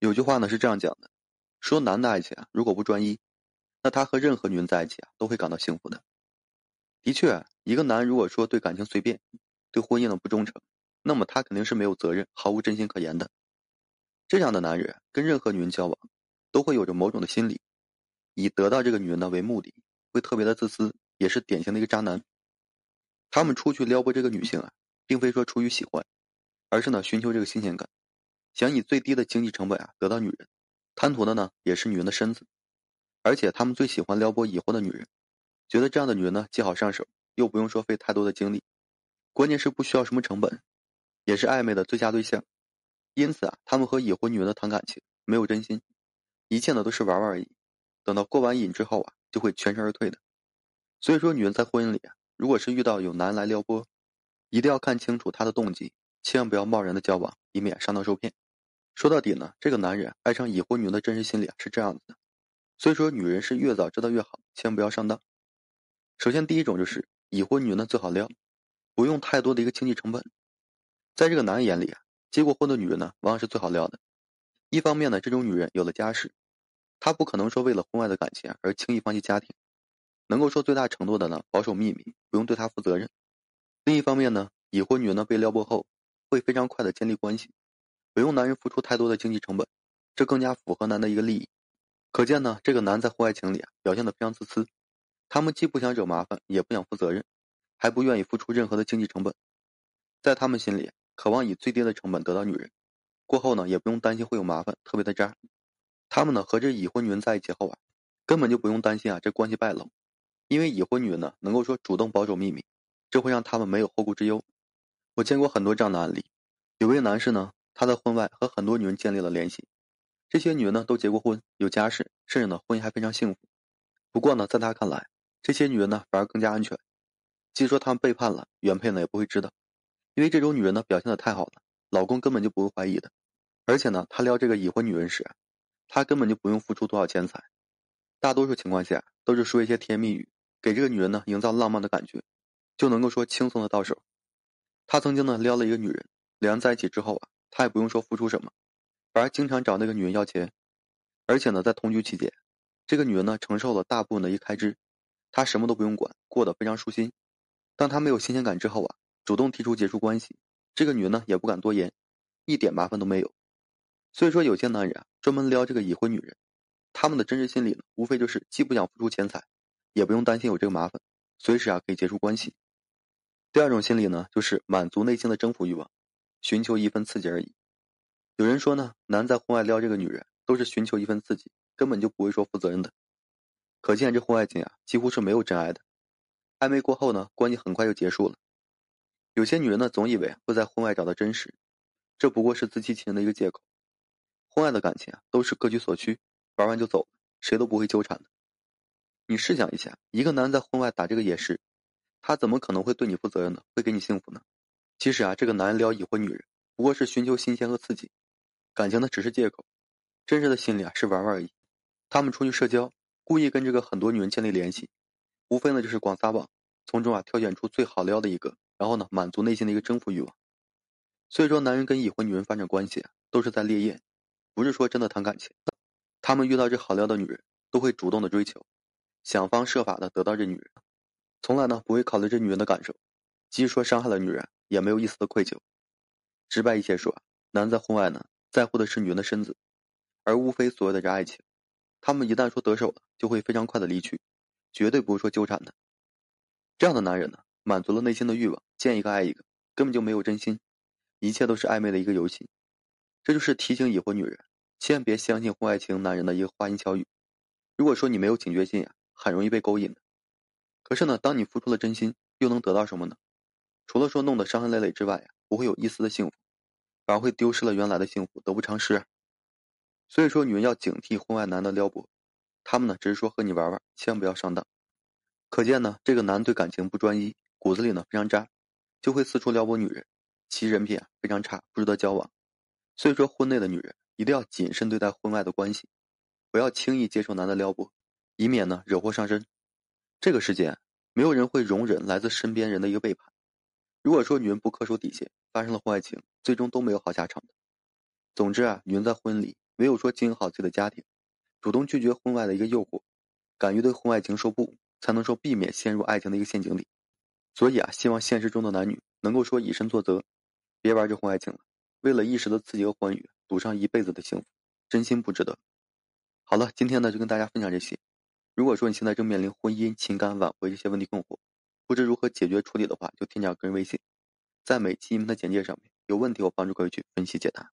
有句话呢是这样讲的，说男的爱情啊，如果不专一，那他和任何女人在一起啊，都会感到幸福的。的确，一个男如果说对感情随便，对婚姻呢不忠诚，那么他肯定是没有责任、毫无真心可言的。这样的男人跟任何女人交往，都会有着某种的心理，以得到这个女人呢为目的，会特别的自私，也是典型的一个渣男。他们出去撩拨这个女性啊，并非说出于喜欢，而是呢寻求这个新鲜感。想以最低的经济成本啊得到女人，贪图的呢也是女人的身子，而且他们最喜欢撩拨已婚的女人，觉得这样的女人呢既好上手，又不用说费太多的精力，关键是不需要什么成本，也是暧昧的最佳对象。因此啊，他们和已婚女人的谈感情没有真心，一切呢都是玩玩而已。等到过完瘾之后啊，就会全身而退的。所以说，女人在婚姻里啊，如果是遇到有男人来撩拨，一定要看清楚他的动机，千万不要贸然的交往，以免上当受骗。说到底呢，这个男人爱上已婚女人的真实心理是这样子的，所以说女人是越早知道越好，千万不要上当。首先第一种就是已婚女人呢最好撩，不用太多的一个经济成本。在这个男人眼里啊，结过婚的女人呢往往是最好撩的。一方面呢，这种女人有了家室，她不可能说为了婚外的感情而轻易放弃家庭，能够说最大程度的呢保守秘密，不用对她负责任。另一方面呢，已婚女人呢被撩拨后，会非常快的建立关系。不用男人付出太多的经济成本，这更加符合男的一个利益。可见呢，这个男在婚外情里表现的非常自私。他们既不想惹麻烦，也不想负责任，还不愿意付出任何的经济成本。在他们心里，渴望以最低的成本得到女人，过后呢也不用担心会有麻烦，特别的渣。他们呢和这已婚女人在一起后啊，根本就不用担心啊这关系败露，因为已婚女人呢能够说主动保守秘密，这会让他们没有后顾之忧。我见过很多这样的案例，有位男士呢。他在婚外和很多女人建立了联系，这些女人呢都结过婚，有家室，甚至呢婚姻还非常幸福。不过呢，在他看来，这些女人呢反而更加安全。即使说他们背叛了原配呢，也不会知道，因为这种女人呢表现的太好了，老公根本就不会怀疑的。而且呢，他撩这个已婚女人时，他根本就不用付出多少钱财，大多数情况下都是说一些甜言蜜语，给这个女人呢营造浪漫的感觉，就能够说轻松的到手。他曾经呢撩了一个女人，两人在一起之后啊。他也不用说付出什么，反而经常找那个女人要钱，而且呢，在同居期间，这个女人呢承受了大部分的一开支，他什么都不用管，过得非常舒心。当他没有新鲜感之后啊，主动提出结束关系，这个女人呢也不敢多言，一点麻烦都没有。所以说，有些男人啊专门撩这个已婚女人，他们的真实心理呢，无非就是既不想付出钱财，也不用担心有这个麻烦，随时啊可以结束关系。第二种心理呢，就是满足内心的征服欲望。寻求一份刺激而已。有人说呢，男在婚外撩这个女人，都是寻求一份刺激，根本就不会说负责任的。可见这婚外情啊，几乎是没有真爱的。暧昧过后呢，关系很快就结束了。有些女人呢，总以为会在婚外找到真实，这不过是自欺欺人的一个借口。婚外的感情啊，都是各取所需，玩完就走，谁都不会纠缠的。你试想一下，一个男在婚外打这个野时，他怎么可能会对你负责任呢？会给你幸福呢？其实啊，这个男人撩已婚女人，不过是寻求新鲜和刺激，感情呢只是借口，真实的心里啊是玩玩而已。他们出去社交，故意跟这个很多女人建立联系，无非呢就是广撒网，从中啊挑选出最好撩的一个，然后呢满足内心的一个征服欲望。所以说，男人跟已婚女人发展关系啊，都是在猎艳，不是说真的谈感情。他们遇到这好撩的女人，都会主动的追求，想方设法的得到这女人，从来呢不会考虑这女人的感受。即使说伤害了女人，也没有一丝的愧疚。直白一些说，男在婚外呢，在乎的是女人的身子，而无非所谓的这爱情。他们一旦说得手了，就会非常快的离去，绝对不会说纠缠的。这样的男人呢，满足了内心的欲望，见一个爱一个，根本就没有真心，一切都是暧昧的一个游戏。这就是提醒已婚女人，千万别相信婚外情男人的一个花言巧语。如果说你没有警觉性呀，很容易被勾引的。可是呢，当你付出了真心，又能得到什么呢？除了说弄得伤痕累累之外呀，不会有一丝的幸福，反而会丢失了原来的幸福，得不偿失。所以说，女人要警惕婚外男的撩拨，他们呢只是说和你玩玩，千万不要上当。可见呢，这个男对感情不专一，骨子里呢非常渣，就会四处撩拨女人，其人品啊非常差，不值得交往。所以说，婚内的女人一定要谨慎对待婚外的关系，不要轻易接受男的撩拨，以免呢惹祸上身。这个世界没有人会容忍来自身边人的一个背叛。如果说女人不恪守底线，发生了婚外情，最终都没有好下场的。总之啊，女人在婚礼唯有说经营好自己的家庭，主动拒绝婚外的一个诱惑，敢于对婚外情说不，才能说避免陷入爱情的一个陷阱里。所以啊，希望现实中的男女能够说以身作则，别玩这婚外情了。为了一时的刺激和欢愉，赌上一辈子的幸福，真心不值得。好了，今天呢就跟大家分享这些。如果说你现在正面临婚姻、情感挽回这些问题困惑，不知如何解决处理的话，就添加个人微信，在每期音频的简介上面，有问题我帮助各位去分析解答。